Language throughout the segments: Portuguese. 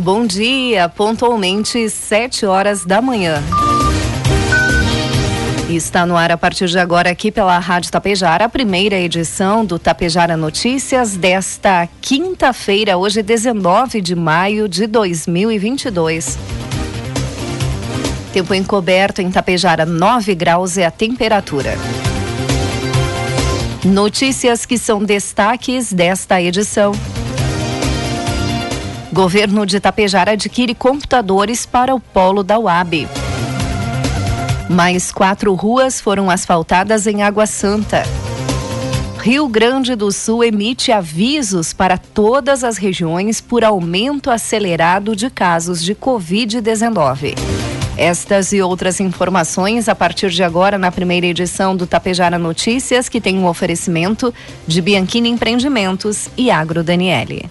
Bom dia, pontualmente sete horas da manhã. Está no ar a partir de agora aqui pela Rádio Tapejara, a primeira edição do Tapejara Notícias desta quinta-feira, hoje 19 de maio de 2022. Tempo encoberto em Tapejara, 9 graus é a temperatura. Notícias que são destaques desta edição. Governo de Itapejara adquire computadores para o polo da UAB. Mais quatro ruas foram asfaltadas em Água Santa. Rio Grande do Sul emite avisos para todas as regiões por aumento acelerado de casos de Covid-19. Estas e outras informações a partir de agora na primeira edição do Tapejara Notícias, que tem um oferecimento de Bianchini Empreendimentos e Agro Daniele.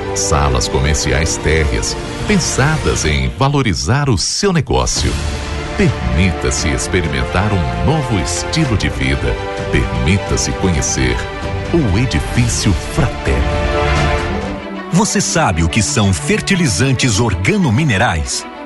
Salas comerciais térreas, pensadas em valorizar o seu negócio. Permita-se experimentar um novo estilo de vida. Permita-se conhecer o Edifício Fraterno. Você sabe o que são fertilizantes organominerais?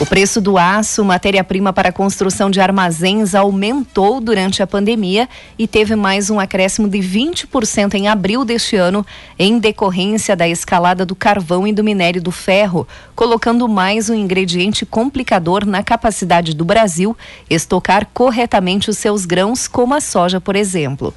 O preço do aço, matéria-prima para a construção de armazéns, aumentou durante a pandemia e teve mais um acréscimo de 20% em abril deste ano, em decorrência da escalada do carvão e do minério do ferro, colocando mais um ingrediente complicador na capacidade do Brasil estocar corretamente os seus grãos, como a soja, por exemplo.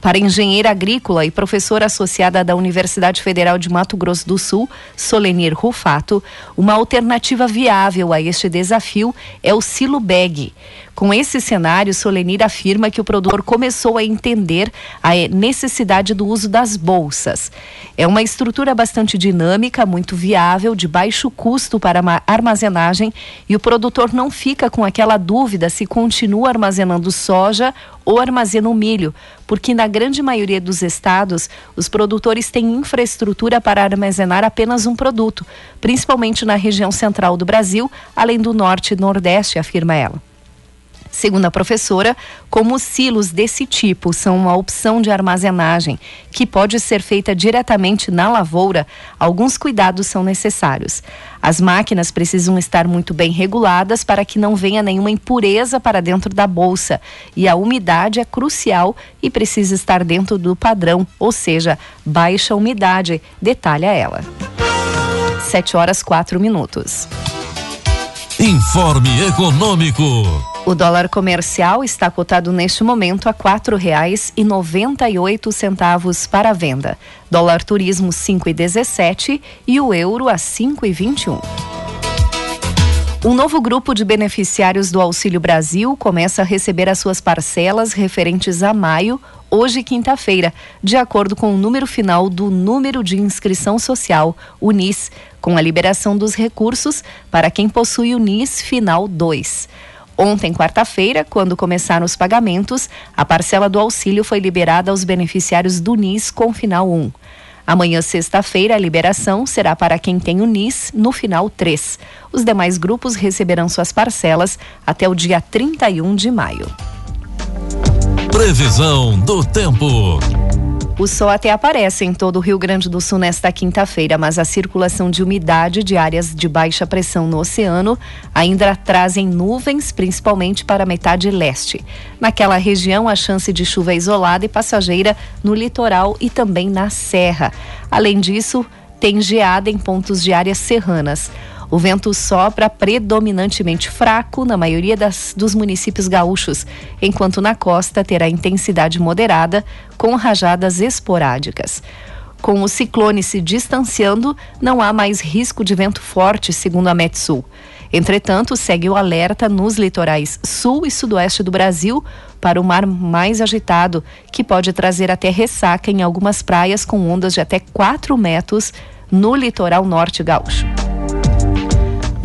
Para engenheira agrícola e professora associada da Universidade Federal de Mato Grosso do Sul, Solenir Rufato, uma alternativa viável a este desafio é o silo bag. Com esse cenário, Solenir afirma que o produtor começou a entender a necessidade do uso das bolsas. É uma estrutura bastante dinâmica, muito viável, de baixo custo para armazenagem e o produtor não fica com aquela dúvida se continua armazenando soja ou armazena o milho, porque na grande maioria dos estados, os produtores têm infraestrutura para armazenar apenas um produto, principalmente na região central do Brasil, além do norte e nordeste, afirma ela. Segundo a professora, como silos desse tipo são uma opção de armazenagem que pode ser feita diretamente na lavoura, alguns cuidados são necessários. As máquinas precisam estar muito bem reguladas para que não venha nenhuma impureza para dentro da bolsa. E a umidade é crucial e precisa estar dentro do padrão, ou seja, baixa umidade, detalha ela. 7 horas 4 minutos. Informe Econômico. O dólar comercial está cotado neste momento a oito centavos para a venda. Dólar turismo cinco e dezessete e o euro a cinco e vinte e um. Um novo grupo de beneficiários do Auxílio Brasil começa a receber as suas parcelas referentes a maio, hoje quinta-feira, de acordo com o número final do número de inscrição social, o NIS, com a liberação dos recursos para quem possui o NIS final 2. Ontem, quarta-feira, quando começaram os pagamentos, a parcela do auxílio foi liberada aos beneficiários do NIS com final 1. Amanhã, sexta-feira, a liberação será para quem tem o NIS no final 3. Os demais grupos receberão suas parcelas até o dia 31 de maio. Previsão do tempo. O sol até aparece em todo o Rio Grande do Sul nesta quinta-feira, mas a circulação de umidade de áreas de baixa pressão no oceano ainda trazem nuvens, principalmente para a metade leste. Naquela região, a chance de chuva é isolada e passageira no litoral e também na serra. Além disso, tem geada em pontos de áreas serranas. O vento sopra predominantemente fraco na maioria das, dos municípios gaúchos, enquanto na costa terá intensidade moderada, com rajadas esporádicas. Com o ciclone se distanciando, não há mais risco de vento forte, segundo a Metsul. Entretanto, segue o alerta nos litorais sul e sudoeste do Brasil para o mar mais agitado, que pode trazer até ressaca em algumas praias com ondas de até 4 metros no litoral norte gaúcho.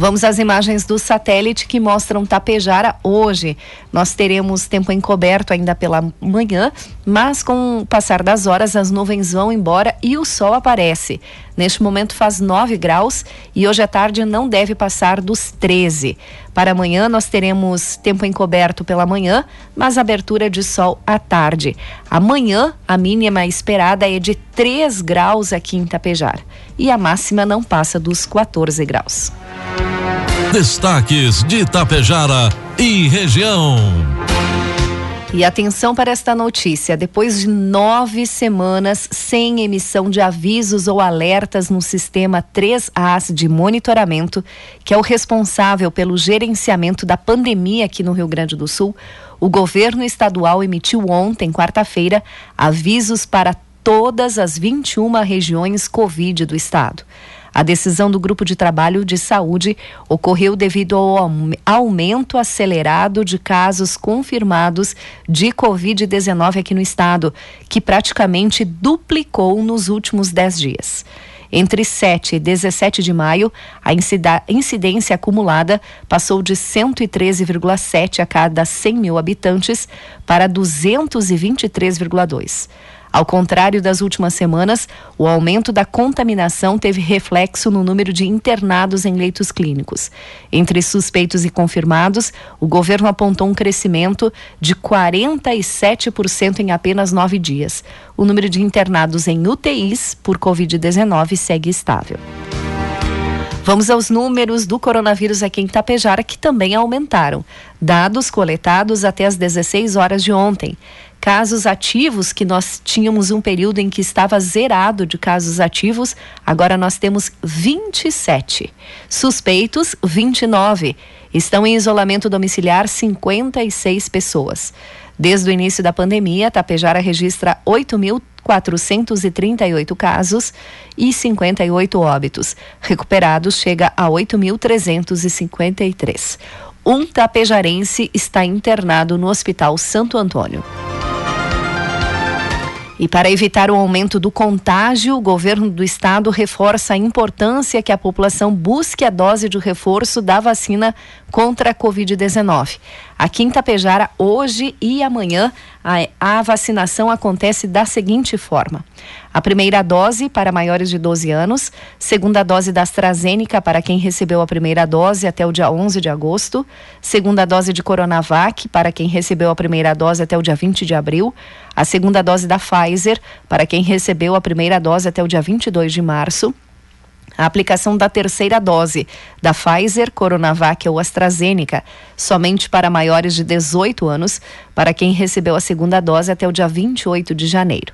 Vamos às imagens do satélite que mostram Tapejara hoje. Nós teremos tempo encoberto ainda pela manhã, mas com o passar das horas as nuvens vão embora e o sol aparece. Neste momento faz 9 graus e hoje à tarde não deve passar dos 13. Para amanhã nós teremos tempo encoberto pela manhã, mas abertura de sol à tarde. Amanhã a mínima esperada é de 3 graus aqui em Tapejara e a máxima não passa dos 14 graus. Destaques de Itapejara e região. E atenção para esta notícia: depois de nove semanas sem emissão de avisos ou alertas no sistema 3As de monitoramento, que é o responsável pelo gerenciamento da pandemia aqui no Rio Grande do Sul, o governo estadual emitiu ontem, quarta-feira, avisos para todas as 21 regiões Covid do estado. A decisão do Grupo de Trabalho de Saúde ocorreu devido ao aumento acelerado de casos confirmados de Covid-19 aqui no estado, que praticamente duplicou nos últimos 10 dias. Entre 7 e 17 de maio, a incidência acumulada passou de 113,7 a cada 100 mil habitantes para 223,2. Ao contrário das últimas semanas, o aumento da contaminação teve reflexo no número de internados em leitos clínicos. Entre suspeitos e confirmados, o governo apontou um crescimento de 47% em apenas nove dias. O número de internados em UTIs por Covid-19 segue estável. Vamos aos números do coronavírus aqui em Tapejara, que também aumentaram. Dados coletados até as 16 horas de ontem casos ativos, que nós tínhamos um período em que estava zerado de casos ativos, agora nós temos 27. Suspeitos, 29. Estão em isolamento domiciliar 56 pessoas. Desde o início da pandemia, Tapejara registra 8.438 casos e 58 óbitos. Recuperados chega a 8.353. Um tapejarense está internado no Hospital Santo Antônio. E para evitar o aumento do contágio, o governo do estado reforça a importância que a população busque a dose de reforço da vacina contra a Covid-19. Aqui em Tapejara, hoje e amanhã, a, a, vacinação acontece da seguinte forma: a primeira dose para maiores de 12 anos, segunda dose da AstraZeneca para quem recebeu a primeira dose até o dia 11 de agosto, segunda dose de Coronavac para quem recebeu a primeira dose até o dia 20 de abril, a segunda dose da Pfizer para quem recebeu a primeira dose até o dia 22 de março a aplicação da terceira dose da Pfizer, Coronavac ou AstraZeneca, somente para maiores de 18 anos, para quem recebeu a segunda dose até o dia 28 de janeiro.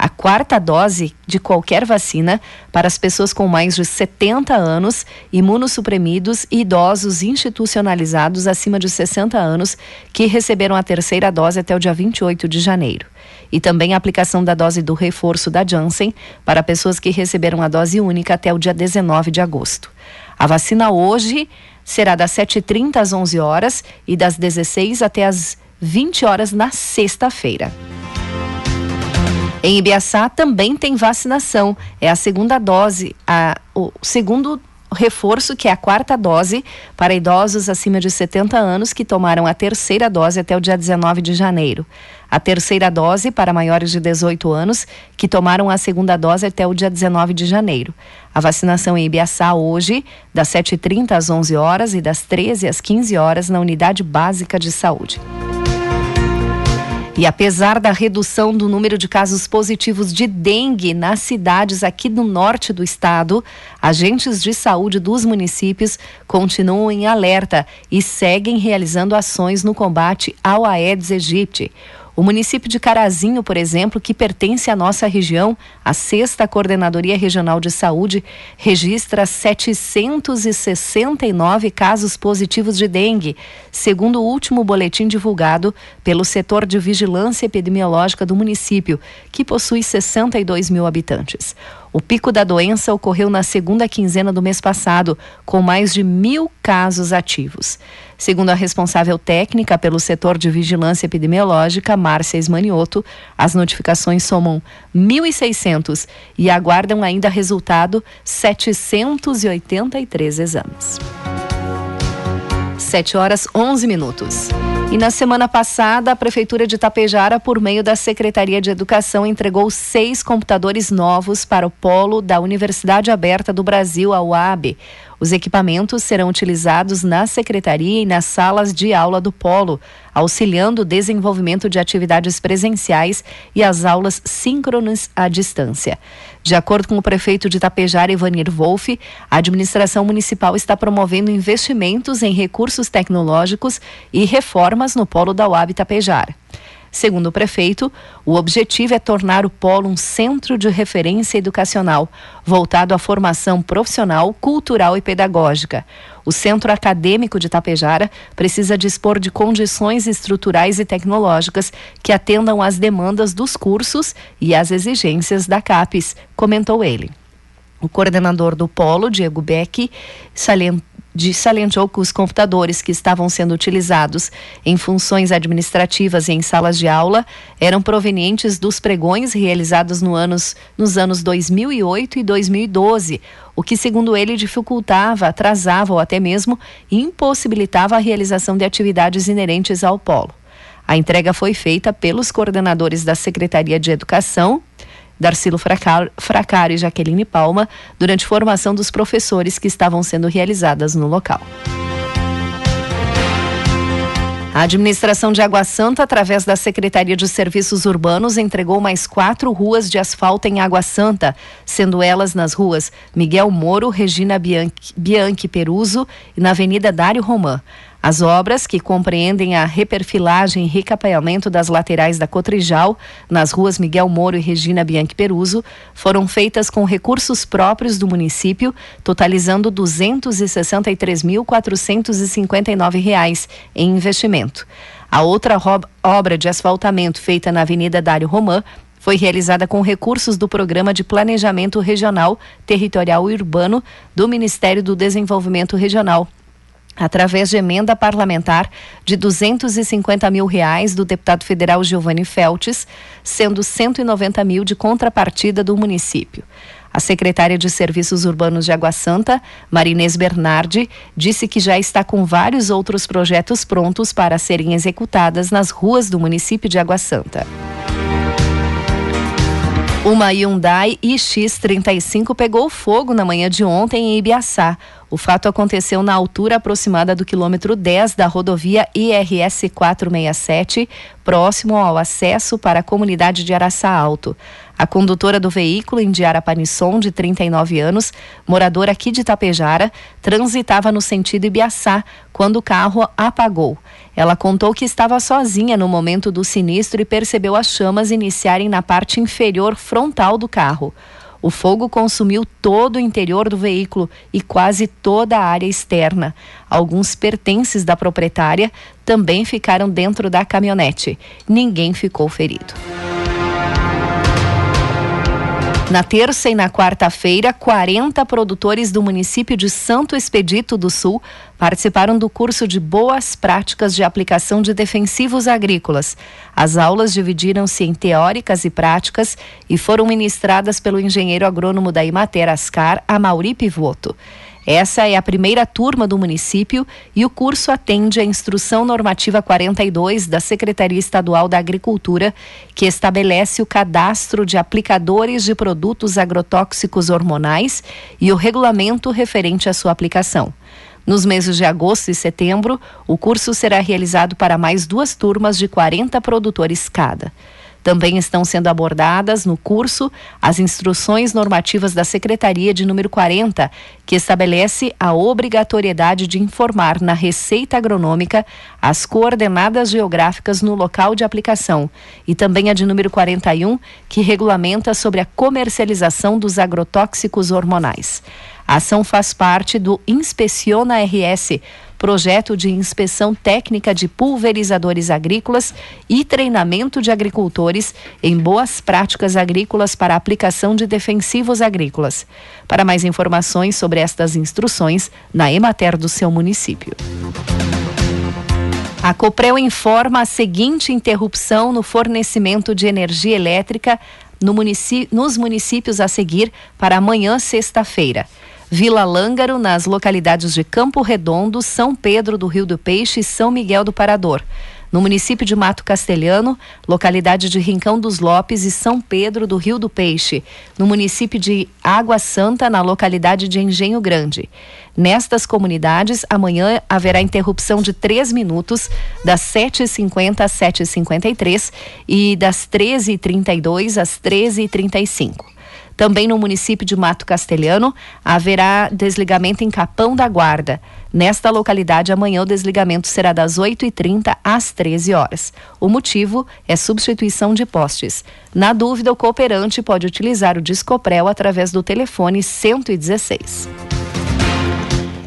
A quarta dose de qualquer vacina para as pessoas com mais de 70 anos, imunossuprimidos e idosos institucionalizados acima de 60 anos que receberam a terceira dose até o dia 28 de janeiro. E também a aplicação da dose do reforço da Janssen para pessoas que receberam a dose única até o dia 19 de agosto. A vacina hoje será das 7h30 às 11 horas e das 16 até as 20 horas na sexta-feira. Em Ibiaçá também tem vacinação. É a segunda dose, a, o segundo reforço, que é a quarta dose, para idosos acima de 70 anos que tomaram a terceira dose até o dia 19 de janeiro. A terceira dose para maiores de 18 anos que tomaram a segunda dose até o dia 19 de janeiro. A vacinação em Ibiaçá hoje, das 7h30 às 11 horas e das 13 às 15 horas na Unidade Básica de Saúde. E apesar da redução do número de casos positivos de dengue nas cidades aqui do norte do estado, agentes de saúde dos municípios continuam em alerta e seguem realizando ações no combate ao Aedes aegypti. O município de Carazinho, por exemplo, que pertence à nossa região, a sexta Coordenadoria Regional de Saúde, registra 769 casos positivos de dengue, segundo o último boletim divulgado pelo setor de vigilância epidemiológica do município, que possui 62 mil habitantes. O pico da doença ocorreu na segunda quinzena do mês passado, com mais de mil casos ativos. Segundo a responsável técnica pelo setor de vigilância epidemiológica, Márcia Esmanioto, as notificações somam 1.600 e aguardam ainda resultado 783 exames. 7 horas 11 minutos. E na semana passada, a Prefeitura de Tapejara, por meio da Secretaria de Educação, entregou seis computadores novos para o polo da Universidade Aberta do Brasil, a UAB. Os equipamentos serão utilizados na secretaria e nas salas de aula do Polo, auxiliando o desenvolvimento de atividades presenciais e as aulas síncronas à distância. De acordo com o prefeito de Itapejara, Ivanir Wolff, a administração municipal está promovendo investimentos em recursos tecnológicos e reformas no Polo da UAB Itapejara. Segundo o prefeito, o objetivo é tornar o polo um centro de referência educacional, voltado à formação profissional, cultural e pedagógica. O Centro Acadêmico de Tapejara precisa dispor de condições estruturais e tecnológicas que atendam às demandas dos cursos e às exigências da CAPES, comentou ele. O coordenador do Polo, Diego Beck, salientou de salientou que os computadores que estavam sendo utilizados em funções administrativas e em salas de aula eram provenientes dos pregões realizados no anos, nos anos 2008 e 2012, o que, segundo ele, dificultava, atrasava ou até mesmo impossibilitava a realização de atividades inerentes ao polo. A entrega foi feita pelos coordenadores da Secretaria de Educação Darcilo Fracari e Jaqueline Palma durante formação dos professores que estavam sendo realizadas no local. A administração de Água Santa, através da Secretaria de Serviços Urbanos, entregou mais quatro ruas de asfalto em Água Santa, sendo elas nas ruas Miguel Moro, Regina Bianchi, Bianchi Peruso e na Avenida Dário Romã. As obras, que compreendem a reperfilagem e recapeamento das laterais da Cotrijal, nas ruas Miguel Moro e Regina Bianchi Peruso, foram feitas com recursos próprios do município, totalizando R$ 263.459 em investimento. A outra obra de asfaltamento feita na Avenida Dário Romã foi realizada com recursos do Programa de Planejamento Regional, Territorial e Urbano do Ministério do Desenvolvimento Regional, através de emenda parlamentar de 250 mil reais do deputado federal Giovanni Feltes, sendo 190 mil de contrapartida do município. A secretária de Serviços Urbanos de Água Santa, Marinês Bernardi, disse que já está com vários outros projetos prontos para serem executadas nas ruas do município de Água Santa. Uma Hyundai iX35 pegou fogo na manhã de ontem em Ibiaçá. O fato aconteceu na altura aproximada do quilômetro 10 da rodovia IRS 467, próximo ao acesso para a comunidade de Araçá Alto. A condutora do veículo, Indiara Panisson, de 39 anos, moradora aqui de Tapejara, transitava no sentido Ibiaçá quando o carro apagou. Ela contou que estava sozinha no momento do sinistro e percebeu as chamas iniciarem na parte inferior frontal do carro. O fogo consumiu todo o interior do veículo e quase toda a área externa. Alguns pertences da proprietária também ficaram dentro da caminhonete. Ninguém ficou ferido. Na terça e na quarta-feira, 40 produtores do município de Santo Expedito do Sul participaram do curso de Boas Práticas de Aplicação de Defensivos Agrícolas. As aulas dividiram-se em teóricas e práticas e foram ministradas pelo engenheiro agrônomo da Imater Ascar, Amauri Pivoto. Essa é a primeira turma do município e o curso atende à Instrução Normativa 42 da Secretaria Estadual da Agricultura, que estabelece o cadastro de aplicadores de produtos agrotóxicos hormonais e o regulamento referente à sua aplicação. Nos meses de agosto e setembro, o curso será realizado para mais duas turmas de 40 produtores cada. Também estão sendo abordadas no curso as instruções normativas da Secretaria de número 40, que estabelece a obrigatoriedade de informar na Receita Agronômica as coordenadas geográficas no local de aplicação, e também a de número 41, que regulamenta sobre a comercialização dos agrotóxicos hormonais. A ação faz parte do Inspeciona RS projeto de inspeção técnica de pulverizadores agrícolas e treinamento de agricultores em boas práticas agrícolas para aplicação de defensivos agrícolas. Para mais informações sobre estas instruções, na Emater do seu município. A Coprel informa a seguinte interrupção no fornecimento de energia elétrica no nos municípios a seguir para amanhã, sexta-feira. Vila Lângaro, nas localidades de Campo Redondo, São Pedro do Rio do Peixe e São Miguel do Parador. No município de Mato Castelhano, localidade de Rincão dos Lopes e São Pedro do Rio do Peixe. No município de Água Santa, na localidade de Engenho Grande. Nestas comunidades, amanhã haverá interrupção de três minutos, das 7h50 às 7h53 e das 13h32 às 13h35. Também no município de Mato Castelhano haverá desligamento em Capão da Guarda. Nesta localidade, amanhã o desligamento será das 8h30 às 13 horas. O motivo é substituição de postes. Na dúvida, o cooperante pode utilizar o Discoprel através do telefone 116.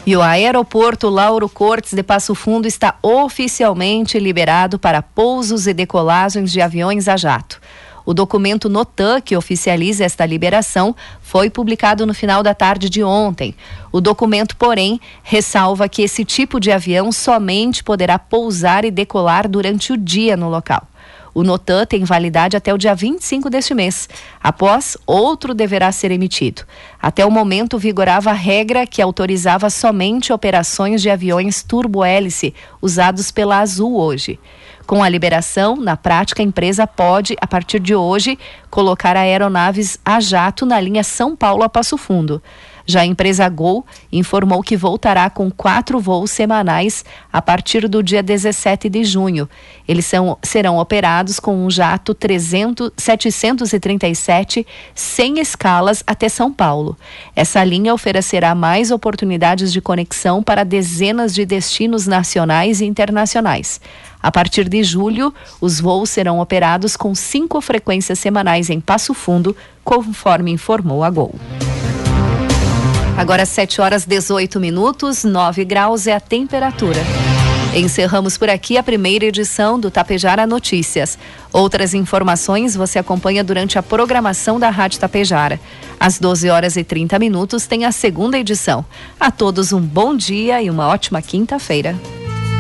E o aeroporto Lauro Cortes de Passo Fundo está oficialmente liberado para pousos e decolagens de aviões a jato. O documento NOTAN, que oficializa esta liberação, foi publicado no final da tarde de ontem. O documento, porém, ressalva que esse tipo de avião somente poderá pousar e decolar durante o dia no local. O NOTAN tem validade até o dia 25 deste mês. Após, outro deverá ser emitido. Até o momento, vigorava a regra que autorizava somente operações de aviões turbo-hélice usados pela Azul hoje. Com a liberação, na prática, a empresa pode, a partir de hoje, colocar aeronaves a jato na linha São Paulo a Passo Fundo. Já a empresa Gol informou que voltará com quatro voos semanais a partir do dia 17 de junho. Eles são, serão operados com um jato 300, 737 sem escalas até São Paulo. Essa linha oferecerá mais oportunidades de conexão para dezenas de destinos nacionais e internacionais. A partir de julho, os voos serão operados com cinco frequências semanais em Passo Fundo, conforme informou a Gol. Agora 7 horas 18 minutos, 9 graus é a temperatura. Encerramos por aqui a primeira edição do Tapejara Notícias. Outras informações você acompanha durante a programação da Rádio Tapejara. Às 12 horas e 30 minutos tem a segunda edição. A todos um bom dia e uma ótima quinta-feira.